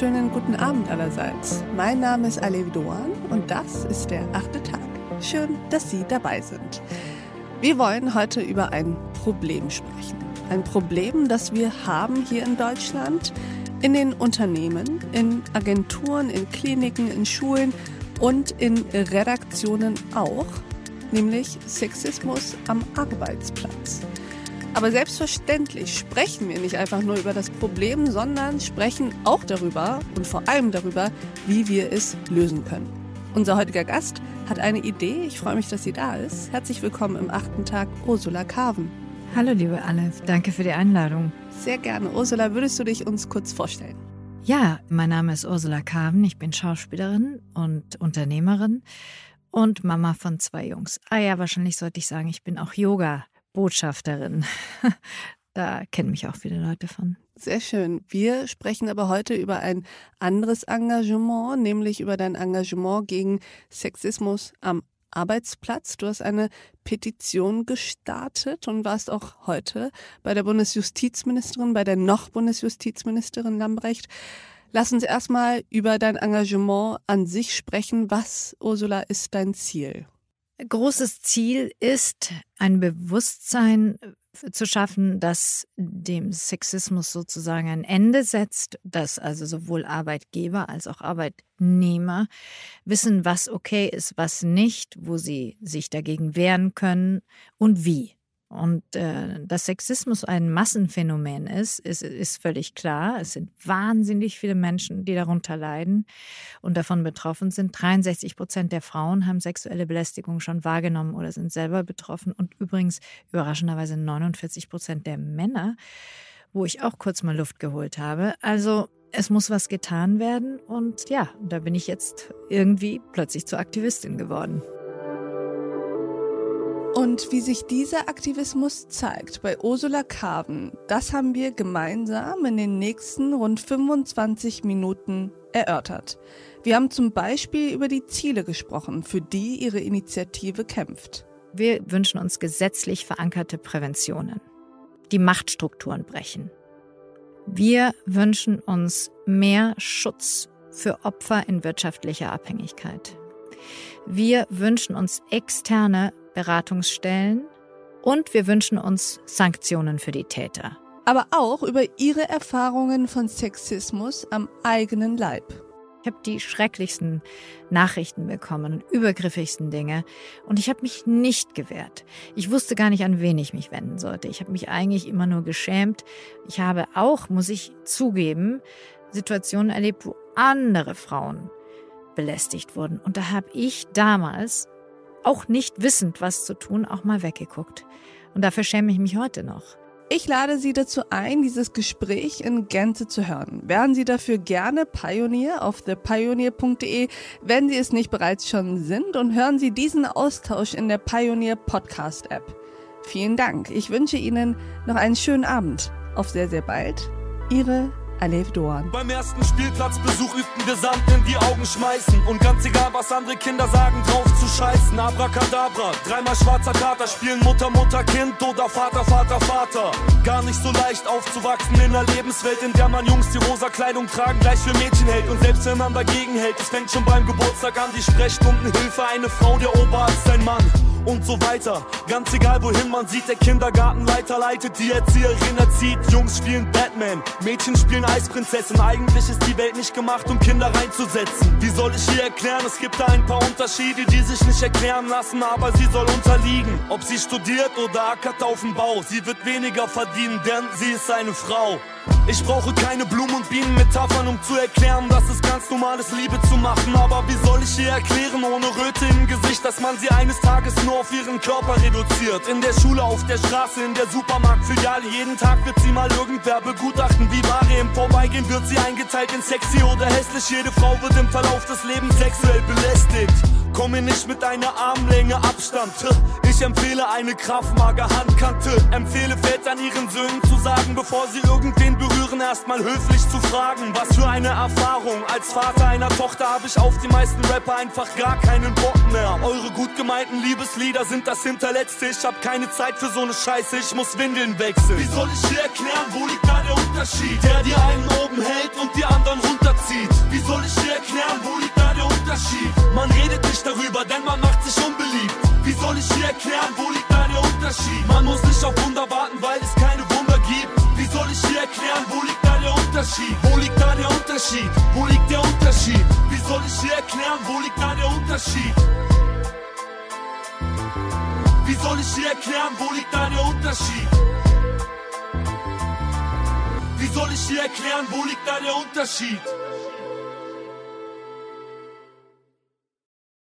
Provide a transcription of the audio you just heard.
wunderschönen guten Abend allerseits. Mein Name ist Alevi Doan und das ist der achte Tag. Schön, dass Sie dabei sind. Wir wollen heute über ein Problem sprechen. Ein Problem, das wir haben hier in Deutschland, in den Unternehmen, in Agenturen, in Kliniken, in Schulen und in Redaktionen auch, nämlich Sexismus am Arbeitsplatz. Aber selbstverständlich sprechen wir nicht einfach nur über das Problem, sondern sprechen auch darüber und vor allem darüber, wie wir es lösen können. Unser heutiger Gast hat eine Idee. Ich freue mich, dass sie da ist. Herzlich willkommen im achten Tag, Ursula Carven. Hallo, liebe Anne. Danke für die Einladung. Sehr gerne. Ursula, würdest du dich uns kurz vorstellen? Ja, mein Name ist Ursula Carven. Ich bin Schauspielerin und Unternehmerin und Mama von zwei Jungs. Ah ja, wahrscheinlich sollte ich sagen, ich bin auch Yoga Botschafterin. Da kennen mich auch viele Leute von. Sehr schön. Wir sprechen aber heute über ein anderes Engagement, nämlich über dein Engagement gegen Sexismus am Arbeitsplatz. Du hast eine Petition gestartet und warst auch heute bei der Bundesjustizministerin, bei der noch Bundesjustizministerin Lambrecht. Lass uns erstmal über dein Engagement an sich sprechen. Was, Ursula, ist dein Ziel? Großes Ziel ist, ein Bewusstsein äh, zu schaffen, das dem Sexismus sozusagen ein Ende setzt, dass also sowohl Arbeitgeber als auch Arbeitnehmer wissen, was okay ist, was nicht, wo sie sich dagegen wehren können und wie. Und äh, dass Sexismus ein Massenphänomen ist, ist, ist völlig klar. Es sind wahnsinnig viele Menschen, die darunter leiden und davon betroffen sind. 63 Prozent der Frauen haben sexuelle Belästigung schon wahrgenommen oder sind selber betroffen. Und übrigens überraschenderweise 49 Prozent der Männer, wo ich auch kurz mal Luft geholt habe. Also es muss was getan werden. Und ja, da bin ich jetzt irgendwie plötzlich zur Aktivistin geworden. Und wie sich dieser Aktivismus zeigt bei Ursula Carven, das haben wir gemeinsam in den nächsten rund 25 Minuten erörtert. Wir haben zum Beispiel über die Ziele gesprochen, für die ihre Initiative kämpft. Wir wünschen uns gesetzlich verankerte Präventionen, die Machtstrukturen brechen. Wir wünschen uns mehr Schutz für Opfer in wirtschaftlicher Abhängigkeit. Wir wünschen uns externe Beratungsstellen und wir wünschen uns Sanktionen für die Täter. Aber auch über ihre Erfahrungen von Sexismus am eigenen Leib. Ich habe die schrecklichsten Nachrichten bekommen und übergriffigsten Dinge und ich habe mich nicht gewehrt. Ich wusste gar nicht, an wen ich mich wenden sollte. Ich habe mich eigentlich immer nur geschämt. Ich habe auch, muss ich zugeben, Situationen erlebt, wo andere Frauen belästigt wurden. Und da habe ich damals auch nicht wissend, was zu tun, auch mal weggeguckt. Und dafür schäme ich mich heute noch. Ich lade Sie dazu ein, dieses Gespräch in Gänze zu hören. Werden Sie dafür gerne Pioneer auf thepioneer.de, wenn Sie es nicht bereits schon sind, und hören Sie diesen Austausch in der Pioneer Podcast App. Vielen Dank. Ich wünsche Ihnen noch einen schönen Abend. Auf sehr, sehr bald. Ihre Alef Doan. Beim ersten Spielplatzbesuch übten wir Sand in die Augen schmeißen. Und ganz egal, was andere Kinder sagen, drauf zu scheißen. Abracadabra, dreimal schwarzer Kater, spielen Mutter, Mutter, Kind oder Vater, Vater, Vater. Gar nicht so leicht aufzuwachsen in einer Lebenswelt, in der man Jungs die rosa Kleidung tragen, gleich für Mädchen hält. Und selbst wenn man dagegen hält, es fängt schon beim Geburtstag an, die Sprechstundenhilfe, eine Frau, der Oberarzt, ein Mann und so weiter. Ganz egal wohin man sieht, der Kindergartenleiter leitet, die Erzieherin erzieht. Jungs spielen Batman, Mädchen spielen Eisprinzessin. Eigentlich ist die Welt nicht gemacht, um Kinder reinzusetzen. Wie soll ich hier erklären? Es gibt da ein paar Unterschiede, die sich nicht erklären lassen, aber sie soll unterliegen. Ob sie studiert oder ackert auf dem Bau, sie wird weniger verdienen, denn sie ist eine Frau. Ich brauche keine Blumen und Bienenmetaphern, um zu erklären, dass es ganz normal ist, Liebe zu machen. Aber wie soll ich ihr erklären, ohne Röte dass man sie eines Tages nur auf ihren Körper reduziert? In der Schule, auf der Straße, in der Supermarktfiliale, jeden Tag wird sie mal irgendwer begutachten, wie Ware im Vorbeigehen wird sie eingeteilt in sexy oder hässlich. Jede Frau wird im Verlauf des Lebens sexuell belästigt. Komm mir nicht mit einer Armlänge Abstand. Ich empfehle eine Kraftmager Handkante. Empfehle Vätern ihren Söhnen zu sagen, bevor sie irgendwen berühren, erstmal höflich zu fragen. Was für eine Erfahrung. Als Vater einer Tochter habe ich auf die meisten Rapper einfach gar keinen Bock mehr. Eure gut gemeinten Liebeslieder sind das hinterletzte. Ich hab keine Zeit für so eine Scheiße, ich muss Windeln wechseln. Wie soll ich dir erklären, wo liegt da der Unterschied? Der die einen oben hält und die anderen runterzieht. Wie soll ich dir erklären, wo liegt Unterschied? Wo liegt da der Unterschied? Wo liegt der Unterschied? Wie soll ich dir erklären, wo liegt da der Unterschied? Wie soll ich dir erklären, wo liegt da der Unterschied? Wie soll ich dir erklären, wo liegt da der Unterschied?